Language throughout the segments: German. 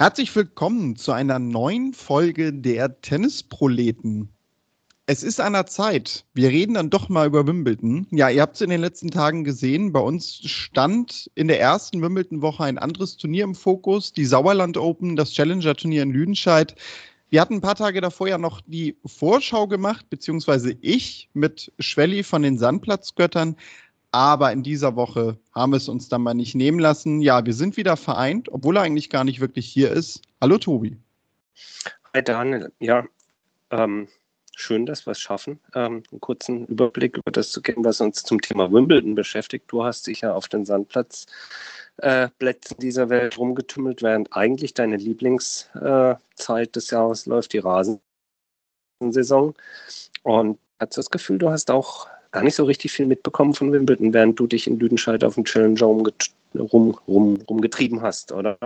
Herzlich willkommen zu einer neuen Folge der Tennisproleten. Es ist an der Zeit. Wir reden dann doch mal über Wimbledon. Ja, ihr habt es in den letzten Tagen gesehen. Bei uns stand in der ersten Wimbledon-Woche ein anderes Turnier im Fokus, die Sauerland Open, das Challenger-Turnier in Lüdenscheid. Wir hatten ein paar Tage davor ja noch die Vorschau gemacht, beziehungsweise ich mit Schwelli von den Sandplatzgöttern. Aber in dieser Woche haben wir es uns dann mal nicht nehmen lassen. Ja, wir sind wieder vereint, obwohl er eigentlich gar nicht wirklich hier ist. Hallo Tobi. Hi Daniel. Ja, ähm, schön, dass wir es schaffen, ähm, einen kurzen Überblick über das zu geben, was uns zum Thema Wimbledon beschäftigt. Du hast dich ja auf den Sandplatz äh, dieser Welt rumgetümmelt, während eigentlich deine Lieblingszeit äh, des Jahres läuft, die Rasensaison. Und hast du das Gefühl, du hast auch gar nicht so richtig viel mitbekommen von Wimbledon, während du dich in Lüdenscheid auf dem Challenger rum, rum, rumgetrieben hast, oder?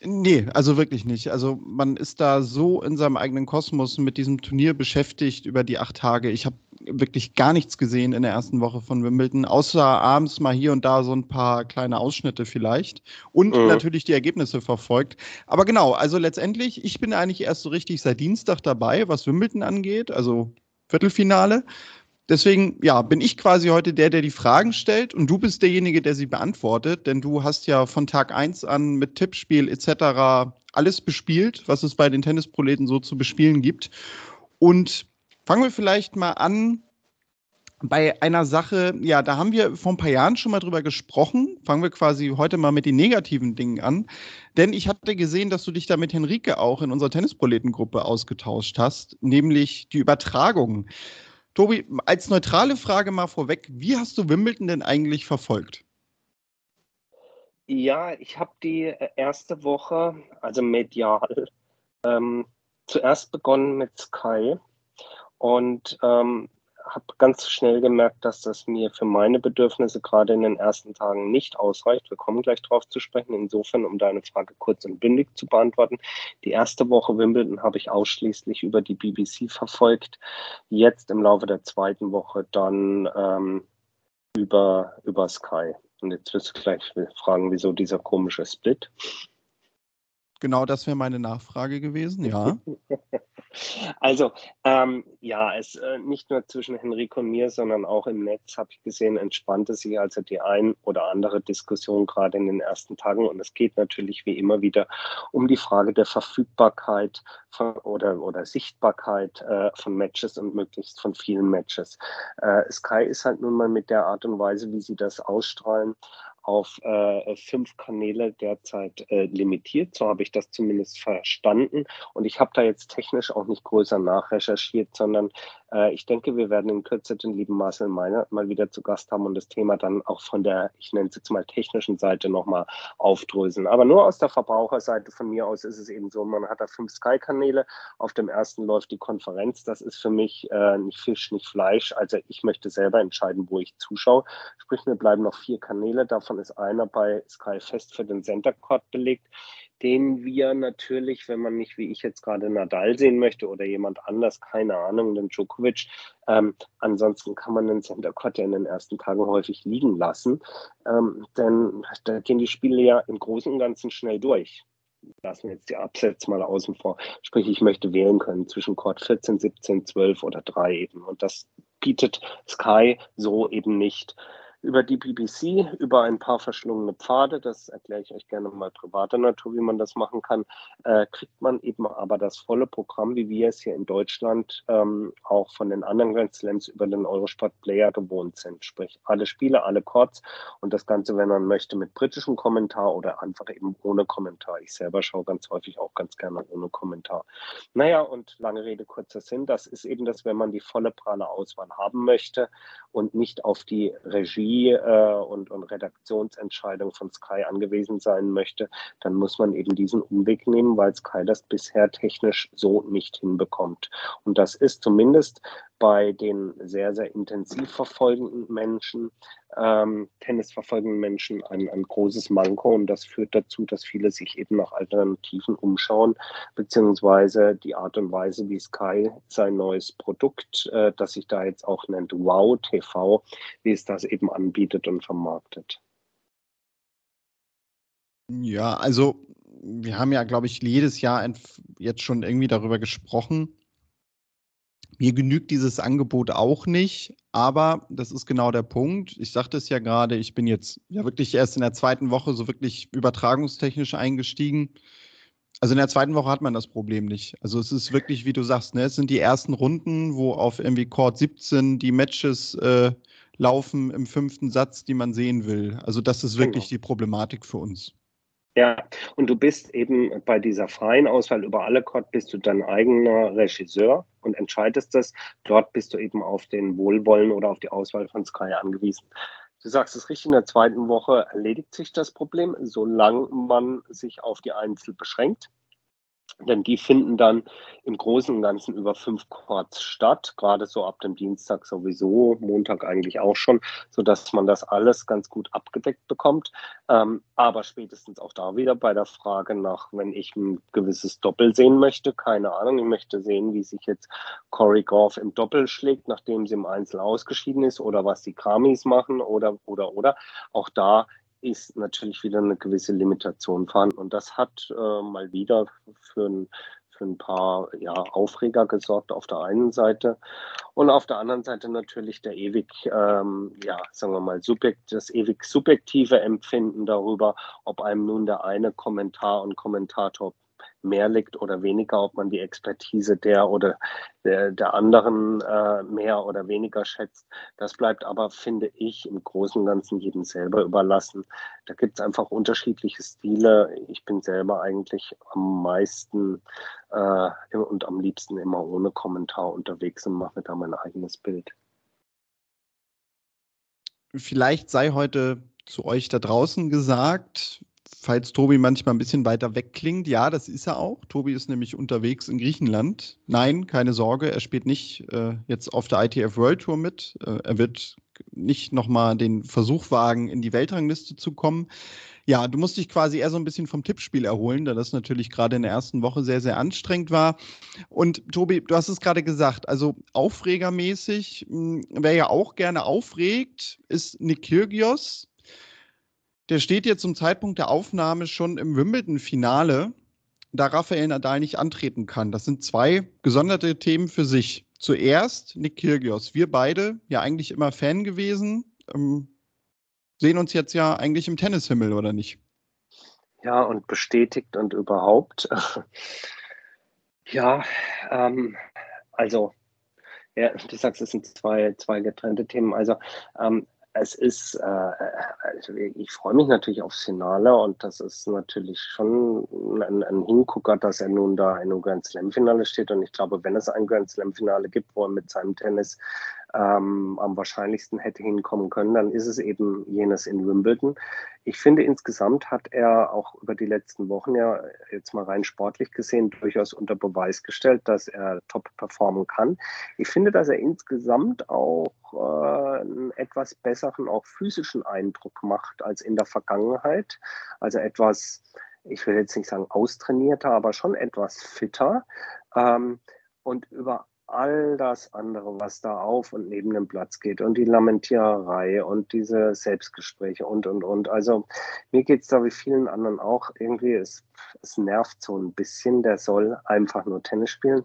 Nee, also wirklich nicht. Also man ist da so in seinem eigenen Kosmos mit diesem Turnier beschäftigt über die acht Tage. Ich habe wirklich gar nichts gesehen in der ersten Woche von Wimbledon, außer abends mal hier und da so ein paar kleine Ausschnitte vielleicht und mhm. natürlich die Ergebnisse verfolgt. Aber genau, also letztendlich, ich bin eigentlich erst so richtig seit Dienstag dabei, was Wimbledon angeht, also Viertelfinale. Deswegen, ja, bin ich quasi heute der, der die Fragen stellt und du bist derjenige, der sie beantwortet, denn du hast ja von Tag 1 an mit Tippspiel etc. alles bespielt, was es bei den Tennisproleten so zu bespielen gibt. Und fangen wir vielleicht mal an bei einer Sache, ja, da haben wir vor ein paar Jahren schon mal drüber gesprochen. Fangen wir quasi heute mal mit den negativen Dingen an. Denn ich hatte gesehen, dass du dich da mit Henrike auch in unserer Tennisproletengruppe ausgetauscht hast, nämlich die Übertragung. Tobi, als neutrale Frage mal vorweg, wie hast du Wimbledon denn eigentlich verfolgt? Ja, ich habe die äh, erste Woche, also medial, ähm, zuerst begonnen mit Sky und ähm, habe ganz schnell gemerkt, dass das mir für meine Bedürfnisse gerade in den ersten Tagen nicht ausreicht. Wir kommen gleich darauf zu sprechen. Insofern, um deine Frage kurz und bündig zu beantworten. Die erste Woche Wimbledon habe ich ausschließlich über die BBC verfolgt. Jetzt im Laufe der zweiten Woche dann ähm, über, über Sky. Und jetzt wirst du gleich fragen, wieso dieser komische Split. Genau das wäre meine Nachfrage gewesen, ja. Also, ähm, ja, es äh, nicht nur zwischen Henrik und mir, sondern auch im Netz habe ich gesehen, entspannte sich also die ein oder andere Diskussion gerade in den ersten Tagen. Und es geht natürlich wie immer wieder um die Frage der Verfügbarkeit von, oder, oder Sichtbarkeit äh, von Matches und möglichst von vielen Matches. Äh, Sky ist halt nun mal mit der Art und Weise, wie sie das ausstrahlen, auf äh, fünf Kanäle derzeit äh, limitiert. So habe ich das zumindest verstanden. Und ich habe da jetzt technisch auch nicht größer nachrecherchiert, sondern ich denke, wir werden in Kürze den lieben Marcel Meiner mal wieder zu Gast haben und das Thema dann auch von der, ich nenne es jetzt mal technischen Seite nochmal aufdröseln. Aber nur aus der Verbraucherseite von mir aus ist es eben so, man hat da fünf Sky-Kanäle. Auf dem ersten läuft die Konferenz. Das ist für mich äh, nicht Fisch, nicht Fleisch. Also ich möchte selber entscheiden, wo ich zuschaue. Sprich, mir bleiben noch vier Kanäle. Davon ist einer bei Sky fest für den Center Court belegt den wir natürlich, wenn man nicht wie ich jetzt gerade Nadal sehen möchte oder jemand anders, keine Ahnung, den Djokovic, ähm, ansonsten kann man den Center Court ja in den ersten Tagen häufig liegen lassen, ähm, denn da gehen die Spiele ja im Großen und Ganzen schnell durch. Lassen wir jetzt die Absätze mal außen vor. Sprich, ich möchte wählen können zwischen Court 14, 17, 12 oder 3 eben. Und das bietet Sky so eben nicht über die BBC, über ein paar verschlungene Pfade, das erkläre ich euch gerne mal privater Natur, wie man das machen kann, äh, kriegt man eben aber das volle Programm, wie wir es hier in Deutschland ähm, auch von den anderen Grand Slams über den Eurosport Player gewohnt sind. Sprich, alle Spiele, alle Chords und das Ganze, wenn man möchte, mit britischem Kommentar oder einfach eben ohne Kommentar. Ich selber schaue ganz häufig auch ganz gerne ohne Kommentar. Naja, und lange Rede, kurzer Sinn, das ist eben das, wenn man die volle pralle Auswahl haben möchte und nicht auf die Regie Äh, und, und Redaktionsentscheidung von Sky angewiesen sein möchte, dann muss man eben diesen Umweg nehmen, weil Sky das bisher technisch so nicht hinbekommt. Und das ist zumindest bei den sehr, sehr intensiv verfolgenden Menschen, ähm, Tennis verfolgenden Menschen ein, ein großes Manko und das führt dazu, dass viele sich eben nach Alternativen umschauen, beziehungsweise die Art und Weise, wie Sky sein neues Produkt, äh, das sich da jetzt auch nennt Wow TV, wie es das eben anbietet und vermarktet. Ja, also wir haben ja, glaube ich, jedes Jahr jetzt schon irgendwie darüber gesprochen. Mir genügt dieses Angebot auch nicht, aber das ist genau der Punkt. Ich sagte es ja gerade, ich bin jetzt ja wirklich erst in der zweiten Woche so wirklich übertragungstechnisch eingestiegen. Also in der zweiten Woche hat man das Problem nicht. Also es ist wirklich, wie du sagst, ne, es sind die ersten Runden, wo auf irgendwie Court 17 die Matches äh, laufen im fünften Satz, die man sehen will. Also das ist wirklich genau. die Problematik für uns. Ja, und du bist eben bei dieser freien Auswahl über alle Court bist du dein eigener Regisseur und entscheidest das. Dort bist du eben auf den Wohlwollen oder auf die Auswahl von Sky angewiesen. Du sagst es richtig, in der zweiten Woche erledigt sich das Problem, solange man sich auf die Einzel beschränkt. Denn die finden dann im Großen und Ganzen über fünf Chords statt, gerade so ab dem Dienstag sowieso, Montag eigentlich auch schon, sodass man das alles ganz gut abgedeckt bekommt. Ähm, aber spätestens auch da wieder bei der Frage nach, wenn ich ein gewisses Doppel sehen möchte, keine Ahnung, ich möchte sehen, wie sich jetzt Corey Goff im Doppel schlägt, nachdem sie im Einzel ausgeschieden ist oder was die Kramis machen oder, oder, oder. Auch da ist natürlich wieder eine gewisse Limitation vorhanden. Und das hat äh, mal wieder für ein, für ein paar ja, Aufreger gesorgt auf der einen Seite. Und auf der anderen Seite natürlich der ewig, ähm, ja, sagen wir mal, subjekt, das ewig subjektive Empfinden darüber, ob einem nun der eine Kommentar und Kommentator mehr liegt oder weniger, ob man die Expertise der oder der, der anderen äh, mehr oder weniger schätzt. Das bleibt aber, finde ich, im Großen und Ganzen jedem selber überlassen. Da gibt es einfach unterschiedliche Stile. Ich bin selber eigentlich am meisten äh, und am liebsten immer ohne Kommentar unterwegs und mache da mein eigenes Bild. Vielleicht sei heute zu euch da draußen gesagt, falls Tobi manchmal ein bisschen weiter weg klingt, ja, das ist er auch. Tobi ist nämlich unterwegs in Griechenland. Nein, keine Sorge, er spielt nicht äh, jetzt auf der ITF World Tour mit. Äh, er wird nicht nochmal den Versuch wagen, in die Weltrangliste zu kommen. Ja, du musst dich quasi eher so ein bisschen vom Tippspiel erholen, da das natürlich gerade in der ersten Woche sehr, sehr anstrengend war. Und Tobi, du hast es gerade gesagt, also aufregermäßig, hm, wer ja auch gerne aufregt, ist Nick Kyrgios der steht jetzt zum Zeitpunkt der Aufnahme schon im Wimbledon-Finale, da Rafael Nadal nicht antreten kann. Das sind zwei gesonderte Themen für sich. Zuerst Nick Kyrgios. Wir beide ja eigentlich immer Fan gewesen, ähm, sehen uns jetzt ja eigentlich im Tennishimmel, oder nicht? Ja, und bestätigt und überhaupt. ja, ähm, also, ja, du sagst, es sind zwei, zwei getrennte Themen. Also, ähm, es ist, äh, also ich freue mich natürlich aufs Finale und das ist natürlich schon ein, ein, Hingucker, dass er nun da in einem Grand Slam Finale steht. Und ich glaube, wenn es ein Grand Slam Finale gibt, wo er mit seinem Tennis ähm, am wahrscheinlichsten hätte hinkommen können, dann ist es eben jenes in Wimbledon. Ich finde, insgesamt hat er auch über die letzten Wochen ja jetzt mal rein sportlich gesehen durchaus unter Beweis gestellt, dass er top performen kann. Ich finde, dass er insgesamt auch äh, einen etwas besseren, auch physischen Eindruck macht als in der Vergangenheit. Also etwas, ich will jetzt nicht sagen austrainierter, aber schon etwas fitter. Ähm, und über all das andere, was da auf und neben dem Platz geht und die Lamentiererei und diese Selbstgespräche und, und, und. Also mir geht es da wie vielen anderen auch irgendwie, es, es nervt so ein bisschen, der soll einfach nur Tennis spielen.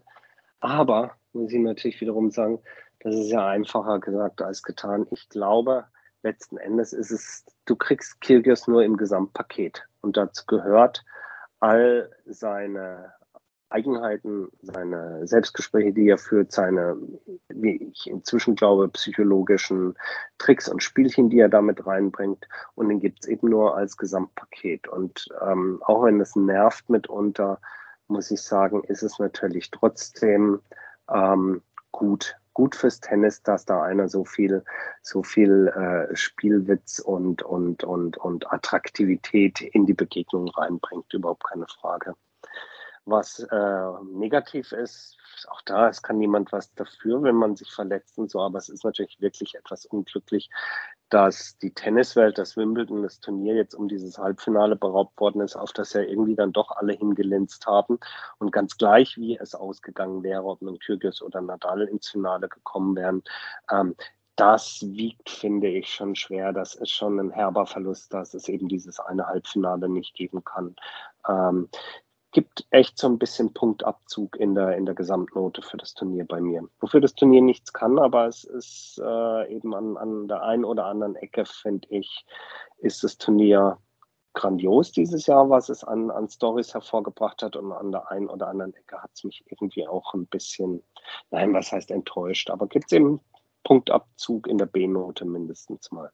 Aber, muss ich natürlich wiederum sagen, das ist ja einfacher gesagt als getan. Ich glaube, letzten Endes ist es, du kriegst Kirgios nur im Gesamtpaket und dazu gehört all seine Eigenheiten, seine Selbstgespräche, die er führt, seine, wie ich inzwischen glaube, psychologischen Tricks und Spielchen, die er damit reinbringt. Und den gibt es eben nur als Gesamtpaket. Und ähm, auch wenn es nervt mitunter, muss ich sagen, ist es natürlich trotzdem ähm, gut, gut fürs Tennis, dass da einer so viel, so viel äh, Spielwitz und, und, und, und Attraktivität in die Begegnung reinbringt, überhaupt keine Frage was äh, negativ ist. Auch da, es kann niemand was dafür, wenn man sich verletzt und so, aber es ist natürlich wirklich etwas unglücklich, dass die Tenniswelt, das Wimbledon, das Turnier jetzt um dieses Halbfinale beraubt worden ist, auf das ja irgendwie dann doch alle hingelinst haben. Und ganz gleich, wie es ausgegangen wäre, ob nun Kyrgios oder Nadal ins Finale gekommen wären, ähm, das wiegt, finde ich, schon schwer. Das ist schon ein herber Verlust, dass es eben dieses eine Halbfinale nicht geben kann. Ähm, gibt echt so ein bisschen Punktabzug in der, in der Gesamtnote für das Turnier bei mir. Wofür das Turnier nichts kann, aber es ist äh, eben an, an der einen oder anderen Ecke, finde ich, ist das Turnier grandios dieses Jahr, was es an, an Stories hervorgebracht hat. Und an der einen oder anderen Ecke hat es mich irgendwie auch ein bisschen, nein, was heißt enttäuscht, aber gibt es eben Punktabzug in der B-Note mindestens mal.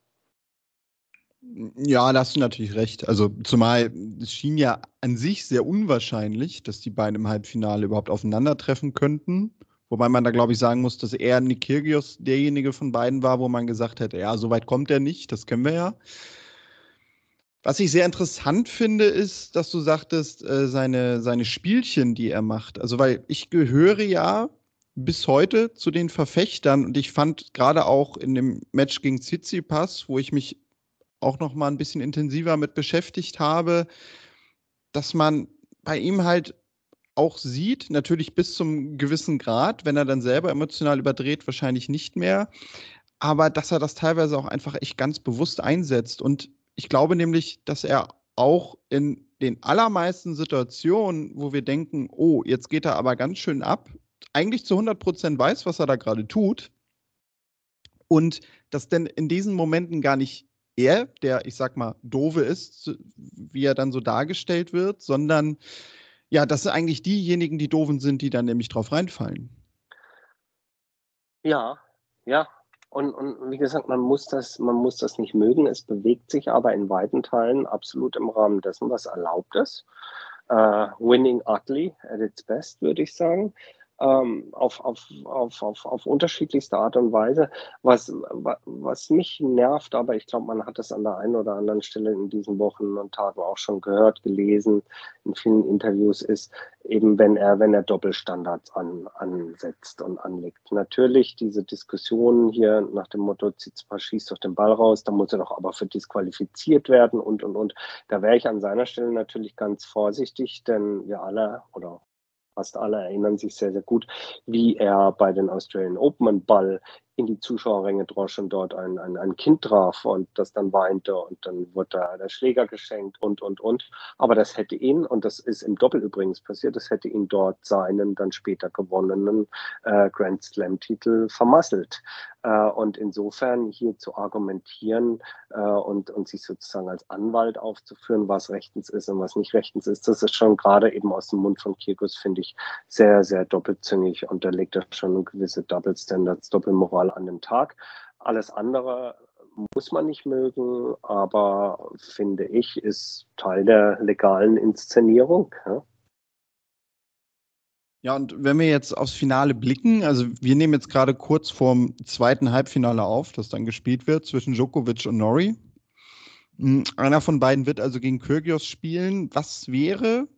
Ja, da hast du natürlich recht. Also zumal es schien ja an sich sehr unwahrscheinlich, dass die beiden im Halbfinale überhaupt aufeinandertreffen könnten. Wobei man da, glaube ich, sagen muss, dass eher Nick Kyrgios derjenige von beiden war, wo man gesagt hätte, ja, so weit kommt er nicht, das kennen wir ja. Was ich sehr interessant finde, ist, dass du sagtest, äh, seine, seine Spielchen, die er macht. Also, weil ich gehöre ja bis heute zu den Verfechtern und ich fand gerade auch in dem Match gegen Tsitsipas, wo ich mich auch noch mal ein bisschen intensiver mit beschäftigt habe, dass man bei ihm halt auch sieht, natürlich bis zum gewissen Grad, wenn er dann selber emotional überdreht, wahrscheinlich nicht mehr, aber dass er das teilweise auch einfach echt ganz bewusst einsetzt. Und ich glaube nämlich, dass er auch in den allermeisten Situationen, wo wir denken, oh, jetzt geht er aber ganz schön ab, eigentlich zu 100 Prozent weiß, was er da gerade tut. Und dass denn in diesen Momenten gar nicht er, der, ich sag mal, doofe ist, wie er dann so dargestellt wird, sondern ja, das sind eigentlich diejenigen, die doofen sind, die dann nämlich drauf reinfallen. Ja, ja. Und, und wie gesagt, man muss, das, man muss das nicht mögen. Es bewegt sich aber in weiten Teilen absolut im Rahmen dessen, was erlaubt ist. Uh, winning ugly at its best, würde ich sagen auf, auf, auf, auf, auf unterschiedlichste Art und Weise. Was, was mich nervt, aber ich glaube, man hat es an der einen oder anderen Stelle in diesen Wochen und Tagen auch schon gehört, gelesen, in vielen Interviews, ist eben, wenn er, wenn er Doppelstandards an, ansetzt und anlegt. Natürlich diese Diskussionen hier nach dem Motto, Zitzpa schießt doch den Ball raus, da muss er doch aber für disqualifiziert werden und, und, und. Da wäre ich an seiner Stelle natürlich ganz vorsichtig, denn wir alle oder fast alle erinnern sich sehr, sehr gut, wie er bei den Australian Open einen Ball in die Zuschauerränge drosch und dort ein, ein, ein Kind traf und das dann weinte und dann wurde da der Schläger geschenkt und, und, und. Aber das hätte ihn, und das ist im Doppel übrigens passiert, das hätte ihn dort seinen dann später gewonnenen äh, Grand Slam-Titel vermasselt. Äh, und insofern hier zu argumentieren äh, und, und sich sozusagen als Anwalt aufzuführen, was rechtens ist und was nicht rechtens ist, das ist schon gerade eben aus dem Mund von Kirkus, finde ich, sehr, sehr doppelzüngig und da legt er schon gewisse Double Standards, Doppelmoral an dem Tag. Alles andere muss man nicht mögen, aber finde ich, ist Teil der legalen Inszenierung. Ja. Ja, und wenn wir jetzt aufs Finale blicken, also wir nehmen jetzt gerade kurz vorm zweiten Halbfinale auf, das dann gespielt wird zwischen Djokovic und Nori. Hm, einer von beiden wird also gegen Kyrgios spielen. Was wäre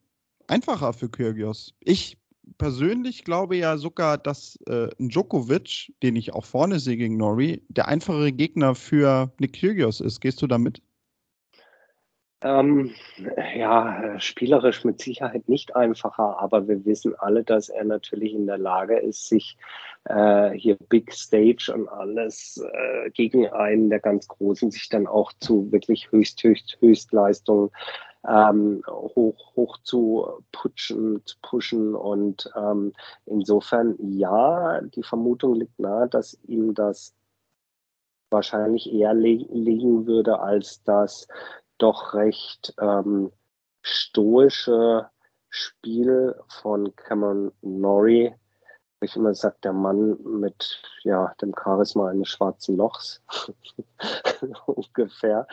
einfacher für Kyrgios? Ich persönlich glaube ja sogar, dass äh, Djokovic, den ich auch vorne sehe gegen Nori, der einfachere Gegner für Nick Kyrgios ist. Gehst du damit? Ähm, ja, spielerisch mit Sicherheit nicht einfacher, aber wir wissen alle, dass er natürlich in der Lage ist, sich äh, hier Big Stage und alles äh, gegen einen der ganz Großen sich dann auch zu wirklich höchst, höchst, Höchstleistungen ähm, hoch, hoch zu putschen, zu pushen. Und ähm, insofern, ja, die Vermutung liegt nahe, dass ihm das wahrscheinlich eher liegen würde als das doch recht ähm, stoische Spiel von Cameron Norrie, ich immer sage, der Mann mit ja, dem Charisma eines schwarzen Lochs ungefähr.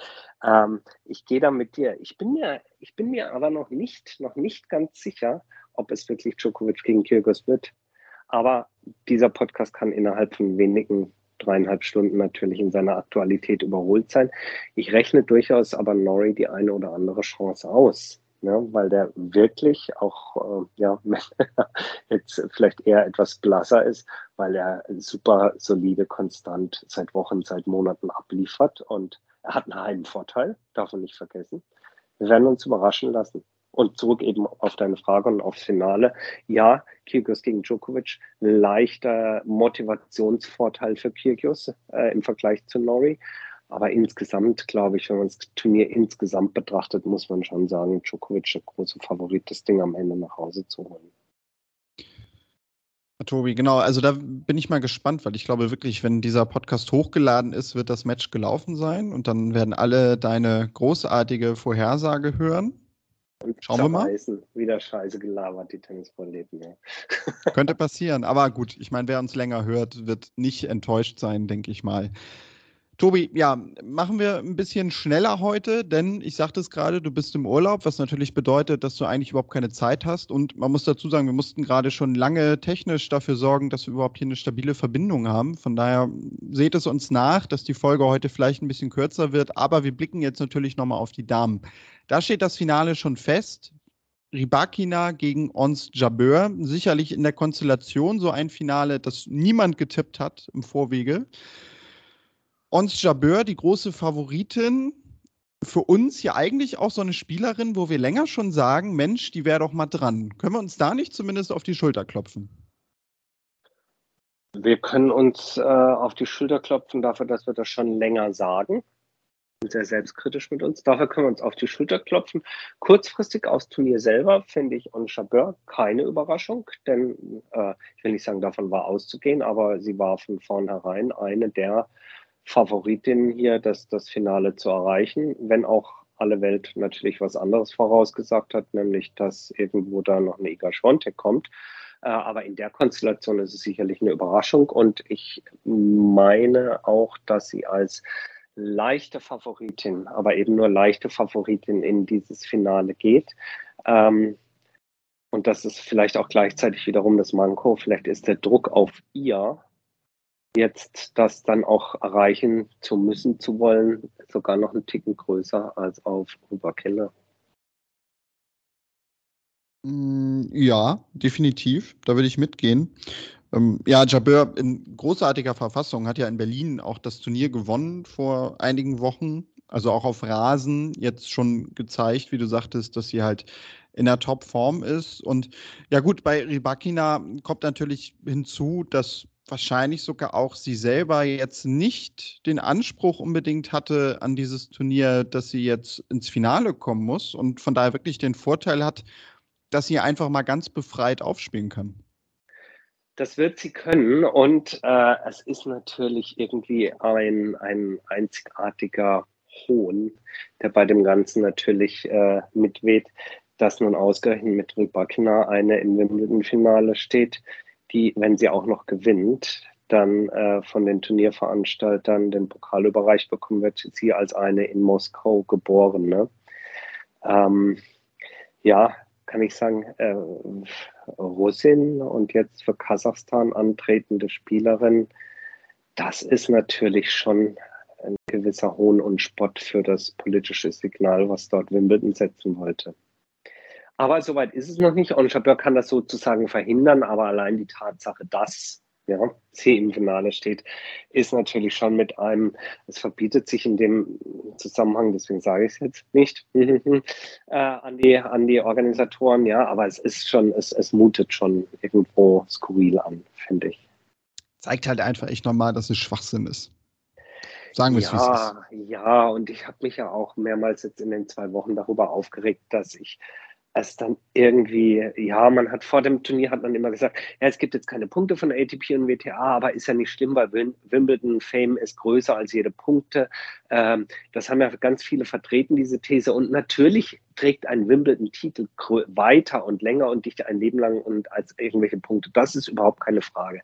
Ähm, ich gehe da mit dir. Ich bin mir, ich bin mir aber noch nicht, noch nicht ganz sicher, ob es wirklich Djokovic gegen Kyrgios wird. Aber dieser Podcast kann innerhalb von wenigen dreieinhalb Stunden natürlich in seiner Aktualität überholt sein. Ich rechne durchaus aber Nori die eine oder andere Chance aus ne, weil der wirklich auch, äh, ja, jetzt vielleicht eher etwas blasser ist, weil er super solide, konstant seit Wochen, seit Monaten abliefert und er hat einen Heimvorteil, darf man nicht vergessen. Wir werden uns überraschen lassen. Und zurück eben auf deine Frage und aufs Finale. Ja, Kyrgios gegen Djokovic, leichter Motivationsvorteil für Kyrgios äh, im Vergleich zu Norrie. Aber insgesamt, glaube ich, wenn man das Turnier insgesamt betrachtet, muss man schon sagen, Djokovic der große Favorit, das Ding am Ende nach Hause zu holen. Tobi, genau. Also da bin ich mal gespannt, weil ich glaube wirklich, wenn dieser Podcast hochgeladen ist, wird das Match gelaufen sein und dann werden alle deine großartige Vorhersage hören. Und Schauen wir mal. Wieder scheiße gelabert, die Tennisvorleben. Ja. Könnte passieren, aber gut, ich meine, wer uns länger hört, wird nicht enttäuscht sein, denke ich mal. Tobi, ja, machen wir ein bisschen schneller heute, denn ich sagte es gerade, du bist im Urlaub, was natürlich bedeutet, dass du eigentlich überhaupt keine Zeit hast. Und man muss dazu sagen, wir mussten gerade schon lange technisch dafür sorgen, dass wir überhaupt hier eine stabile Verbindung haben. Von daher seht es uns nach, dass die Folge heute vielleicht ein bisschen kürzer wird, aber wir blicken jetzt natürlich nochmal auf die Damen. Da steht das Finale schon fest. Ribakina gegen Ons Jabeur. Sicherlich in der Konstellation so ein Finale, das niemand getippt hat im Vorwege. Ons Jabeur, die große Favoritin, für uns ja eigentlich auch so eine Spielerin, wo wir länger schon sagen, Mensch, die wäre doch mal dran. Können wir uns da nicht zumindest auf die Schulter klopfen? Wir können uns äh, auf die Schulter klopfen dafür, dass wir das schon länger sagen. Sehr selbstkritisch mit uns. Dafür können wir uns auf die Schulter klopfen. Kurzfristig aufs Turnier selber finde ich On Chabeur keine Überraschung, denn äh, ich will nicht sagen, davon war auszugehen, aber sie war von vornherein eine der Favoritin hier, das, das Finale zu erreichen, wenn auch alle Welt natürlich was anderes vorausgesagt hat, nämlich dass irgendwo da noch eine Iga Schwontek kommt. Äh, aber in der Konstellation ist es sicherlich eine Überraschung und ich meine auch, dass sie als leichte Favoritin, aber eben nur leichte Favoritin in dieses Finale geht. Ähm, und das ist vielleicht auch gleichzeitig wiederum das Manko. Vielleicht ist der Druck auf ihr jetzt das dann auch erreichen zu müssen, zu wollen, sogar noch einen Ticken größer als auf Oberkeller. Mm, ja, definitiv. Da würde ich mitgehen. Ähm, ja, Jabeur in großartiger Verfassung hat ja in Berlin auch das Turnier gewonnen vor einigen Wochen. Also auch auf Rasen jetzt schon gezeigt, wie du sagtest, dass sie halt in der Topform ist. Und ja gut, bei Ribakina kommt natürlich hinzu, dass wahrscheinlich sogar auch sie selber jetzt nicht den Anspruch unbedingt hatte an dieses Turnier, dass sie jetzt ins Finale kommen muss und von daher wirklich den Vorteil hat, dass sie einfach mal ganz befreit aufspielen kann. Das wird sie können und äh, es ist natürlich irgendwie ein, ein einzigartiger Hohn, der bei dem Ganzen natürlich äh, mitweht, dass nun ausgerechnet mit Rybakina eine im Wimbledon-Finale steht, die, wenn sie auch noch gewinnt, dann äh, von den Turnierveranstaltern den Pokal überreicht bekommen wird, sie als eine in Moskau geborene. Ähm, ja, kann ich sagen, äh, Russin und jetzt für Kasachstan antretende Spielerin, das ist natürlich schon ein gewisser Hohn und Spott für das politische Signal, was dort Wimbledon setzen wollte. Aber soweit ist es noch nicht. Und Jabeur kann das sozusagen verhindern, aber allein die Tatsache, dass ja, sie im Finale steht, ist natürlich schon mit einem, es verbietet sich in dem Zusammenhang, deswegen sage ich es jetzt nicht, äh, an, die, an die Organisatoren, ja, aber es ist schon, es, es mutet schon irgendwo skurril an, finde ich. Zeigt halt einfach echt nochmal, dass es Schwachsinn ist. Sagen wir es, ja, wie es ist. Ja, und ich habe mich ja auch mehrmals jetzt in den zwei Wochen darüber aufgeregt, dass ich es dann irgendwie, ja, man hat vor dem Turnier hat man immer gesagt, ja, es gibt jetzt keine Punkte von ATP und WTA, aber ist ja nicht schlimm, weil Wimbledon Fame ist größer als jede Punkte. Ähm, das haben ja ganz viele vertreten, diese These. Und natürlich trägt ein Wimbledon-Titel weiter und länger und dichter ein Leben lang und als irgendwelche Punkte. Das ist überhaupt keine Frage.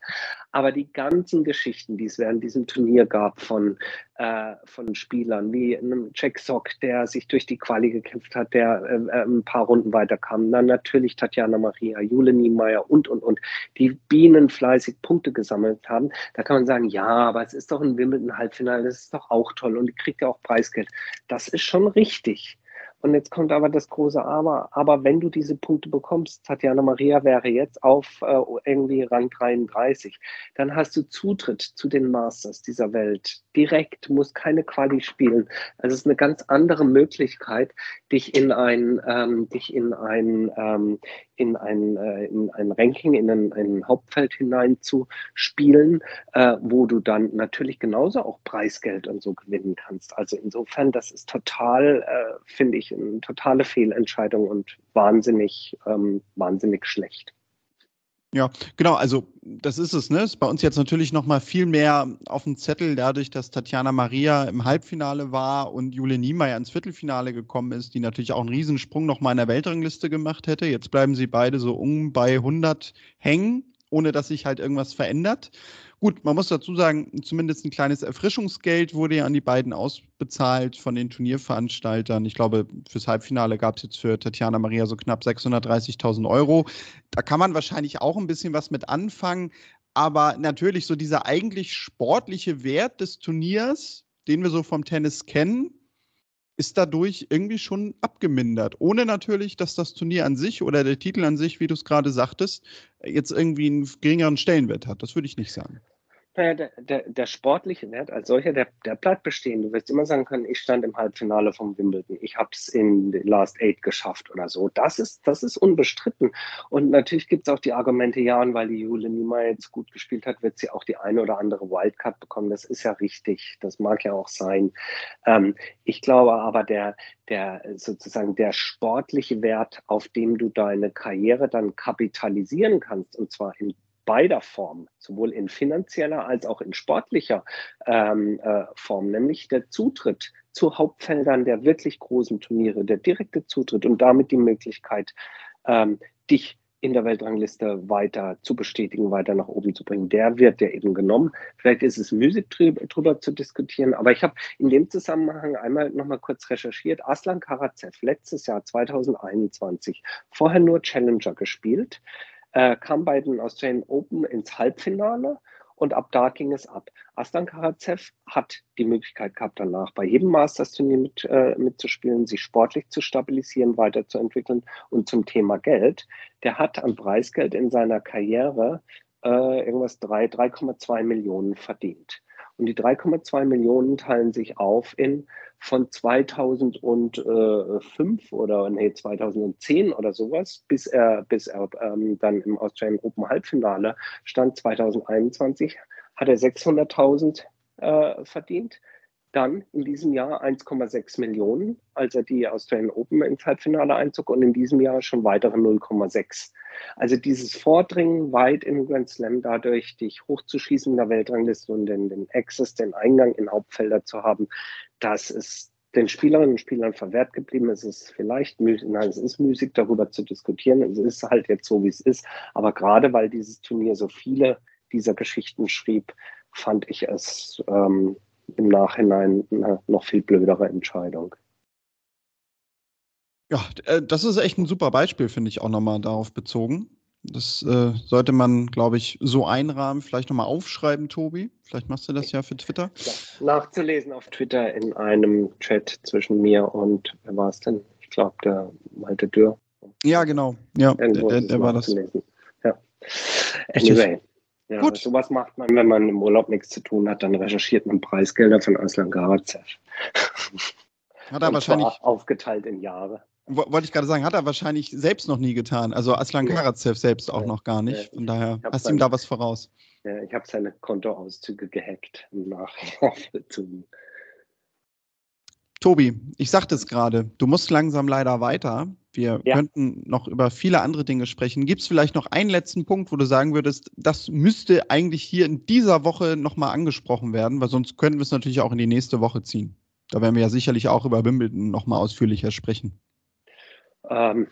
Aber die ganzen Geschichten, die es während diesem Turnier gab von, äh, von Spielern wie einem Jack Sock, der sich durch die Quali gekämpft hat, der äh, äh ein paar Runden weiterkam, dann natürlich Tatjana Maria, Jule Niemeyer und, und, und, die Bienen fleißig Punkte gesammelt haben. Da kann man sagen, ja, aber es ist doch ein Wimbledon-Halbfinale, das ist doch auch toll und kriegt ja auch Preisgeld. Das ist schon richtig. Und jetzt kommt aber das große Aber. Aber wenn du diese Punkte bekommst, Tatjana Maria wäre jetzt auf äh, irgendwie Rang 33, dann hast du Zutritt zu den Masters dieser Welt. Direkt, musst keine Quali spielen. Also es ist eine ganz andere Möglichkeit, dich in ein, ähm, dich in ein, ähm, in ein, äh, in ein Ranking, in ein, ein Hauptfeld hinein zu spielen, äh, wo du dann natürlich genauso auch Preisgeld und so gewinnen kannst. Also insofern, das ist total, äh, finde ich, eine totale Fehlentscheidung und wahnsinnig, ähm, wahnsinnig schlecht. Ja, genau, also das ist es, ne? Ist bei uns jetzt natürlich nochmal viel mehr auf dem Zettel, dadurch, dass Tatjana Maria im Halbfinale war und Jule Niemeyer ins Viertelfinale gekommen ist, die natürlich auch einen Riesensprung nochmal in der Weltrangliste gemacht hätte. Jetzt bleiben sie beide so um bei 100 hängen, ohne dass sich halt irgendwas verändert. Gut, man muss dazu sagen, zumindest ein kleines Erfrischungsgeld wurde ja an die beiden ausbezahlt von den Turnierveranstaltern. Ich glaube, fürs Halbfinale gab es jetzt für Tatjana Maria so knapp 630.000 Euro. Da kann man wahrscheinlich auch ein bisschen was mit anfangen. Aber natürlich so dieser eigentlich sportliche Wert des Turniers, den wir so vom Tennis kennen, ist dadurch irgendwie schon abgemindert. Ohne natürlich, dass das Turnier an sich oder der Titel an sich, wie du es gerade sagtest, jetzt irgendwie einen geringeren Stellenwert hat. Das würde ich nicht sagen. Naja, der, der, der, sportliche Wert als solcher, der, der bleibt bestehen. Du wirst immer sagen können, ich stand im Halbfinale vom Wimbledon, ich habe es in Last Eight geschafft oder so. Das ist, das ist unbestritten. Und natürlich gibt es auch die Argumente, ja, und weil die Jule Niemeyer jetzt gut gespielt hat, wird sie auch die eine oder andere Wildcard bekommen. Das ist ja richtig, das mag ja auch sein. Ähm, ich glaube aber, der, der sozusagen der sportliche Wert, auf dem du deine Karriere dann kapitalisieren kannst, und zwar in beider Form, sowohl in finanzieller als auch in sportlicher ähm, äh, Form, nämlich der Zutritt zu Hauptfeldern der wirklich großen Turniere, der direkte Zutritt und damit die Möglichkeit, ähm, dich in der Weltrangliste weiter zu bestätigen, weiter nach oben zu bringen. Der wird ja eben genommen. Vielleicht ist es müßig drüber zu diskutieren, aber ich habe in dem Zusammenhang einmal noch mal kurz recherchiert. Aslan Karatsev, letztes Jahr 2021, vorher nur Challenger gespielt, äh, kam bei den Australian Open ins Halbfinale und ab da ging es ab. Aslan Karatsev hat die Möglichkeit gehabt, danach bei jedem Masters-Turnier mit, äh, mitzuspielen, sich sportlich zu stabilisieren, weiterzuentwickeln. Und zum Thema Geld, der hat an Preisgeld in seiner Karriere äh, irgendwas 3,2 Millionen verdient. Und die 3,2 Millionen teilen sich auf in von 2005 oder nee, 2010 oder sowas, bis er, bis er ähm, dann im Australian Open Halbfinale stand, 2021, hat er 600.000 äh, verdient. Dann in diesem Jahr 1,6 Millionen, als er die Australian Open ins Halbfinale einzog und in diesem Jahr schon weitere 0,6. Also dieses Vordringen weit in Grand Slam dadurch, dich hochzuschießen in der Weltrangliste und den, den Access, den Eingang in Hauptfelder zu haben, das ist den Spielerinnen und Spielern verwehrt geblieben. Es ist vielleicht nein, es ist müßig, darüber zu diskutieren. Es ist halt jetzt so, wie es ist. Aber gerade weil dieses Turnier so viele dieser Geschichten schrieb, fand ich es ähm, im Nachhinein eine noch viel blödere Entscheidung. Ja, äh, das ist echt ein super Beispiel, finde ich auch nochmal darauf bezogen. Das äh, sollte man, glaube ich, so einrahmen. Vielleicht nochmal aufschreiben, Tobi. Vielleicht machst du das ja für Twitter. Ja, nachzulesen auf Twitter in einem Chat zwischen mir und, wer war es denn? Ich glaube, der Malte Dürr. Ja, genau. Ja, der, der, der war das. Ja. Anyway. Ja, Gut. Sowas macht man, wenn man im Urlaub nichts zu tun hat, dann recherchiert man Preisgelder von Aslan Garazev. Hat er wahrscheinlich aufgeteilt in Jahre. Wollte ich gerade sagen, hat er wahrscheinlich selbst noch nie getan. Also Aslan Karatsev selbst auch ja. noch gar nicht. Von daher hast du ihm da was voraus. Ja, ich habe seine Kontoauszüge gehackt im Nachhinein. Tobi, ich sagte es gerade, du musst langsam leider weiter. Wir ja. könnten noch über viele andere Dinge sprechen. Gibt es vielleicht noch einen letzten Punkt, wo du sagen würdest, das müsste eigentlich hier in dieser Woche nochmal angesprochen werden, weil sonst könnten wir es natürlich auch in die nächste Woche ziehen. Da werden wir ja sicherlich auch über Wimbledon nochmal ausführlicher sprechen. Ähm,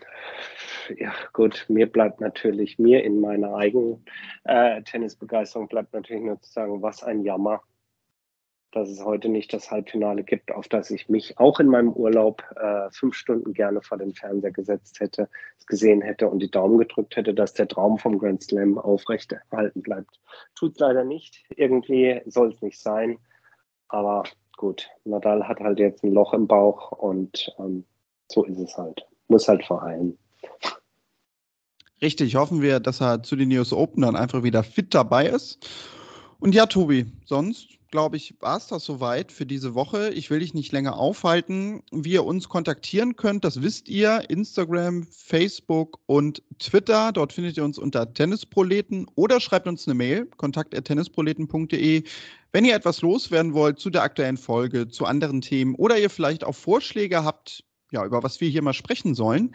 ja, gut, mir bleibt natürlich, mir in meiner eigenen äh, Tennisbegeisterung bleibt natürlich nur zu sagen, was ein Jammer, dass es heute nicht das Halbfinale gibt, auf das ich mich auch in meinem Urlaub äh, fünf Stunden gerne vor den Fernseher gesetzt hätte, es gesehen hätte und die Daumen gedrückt hätte, dass der Traum vom Grand Slam aufrechterhalten bleibt. Tut leider nicht. Irgendwie soll es nicht sein. Aber gut, Nadal hat halt jetzt ein Loch im Bauch und ähm, So ist es halt. Muss halt verheilen. Richtig, hoffen wir, dass er zu den News Open dann einfach wieder fit dabei ist. Und ja, Tobi, sonst glaube ich, war es das soweit für diese Woche. Ich will dich nicht länger aufhalten. Wie ihr uns kontaktieren könnt, das wisst ihr. Instagram, Facebook und Twitter. Dort findet ihr uns unter Tennisproleten oder schreibt uns eine Mail, kontakt.tennisproleten.de. Wenn ihr etwas loswerden wollt zu der aktuellen Folge, zu anderen Themen oder ihr vielleicht auch Vorschläge habt, ja, über was wir hier mal sprechen sollen,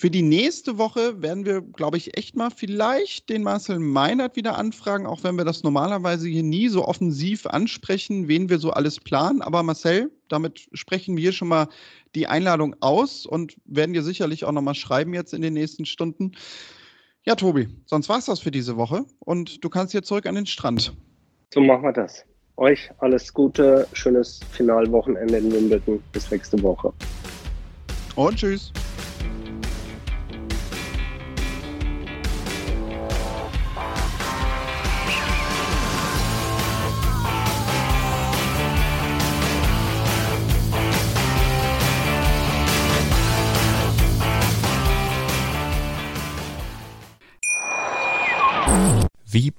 für die nächste Woche werden wir, glaube ich, echt mal vielleicht den Marcel Meinert wieder anfragen, auch wenn wir das normalerweise hier nie so offensiv ansprechen, wen wir so alles planen. Aber Marcel, damit sprechen wir schon mal die Einladung aus und werden dir sicherlich auch nochmal schreiben jetzt in den nächsten Stunden. Ja, Tobi, sonst war es das für diese Woche und du kannst hier zurück an den Strand. So machen wir das. Euch alles Gute, schönes Finalwochenende in Wimbledon. Bis nächste Woche. Und tschüss.